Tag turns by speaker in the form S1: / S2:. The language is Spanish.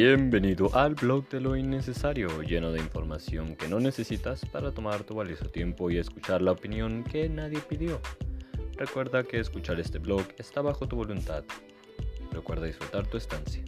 S1: Bienvenido al blog de lo innecesario, lleno de información que no necesitas para tomar tu valioso tiempo y escuchar la opinión que nadie pidió. Recuerda que escuchar este blog está bajo tu voluntad. Recuerda disfrutar tu estancia.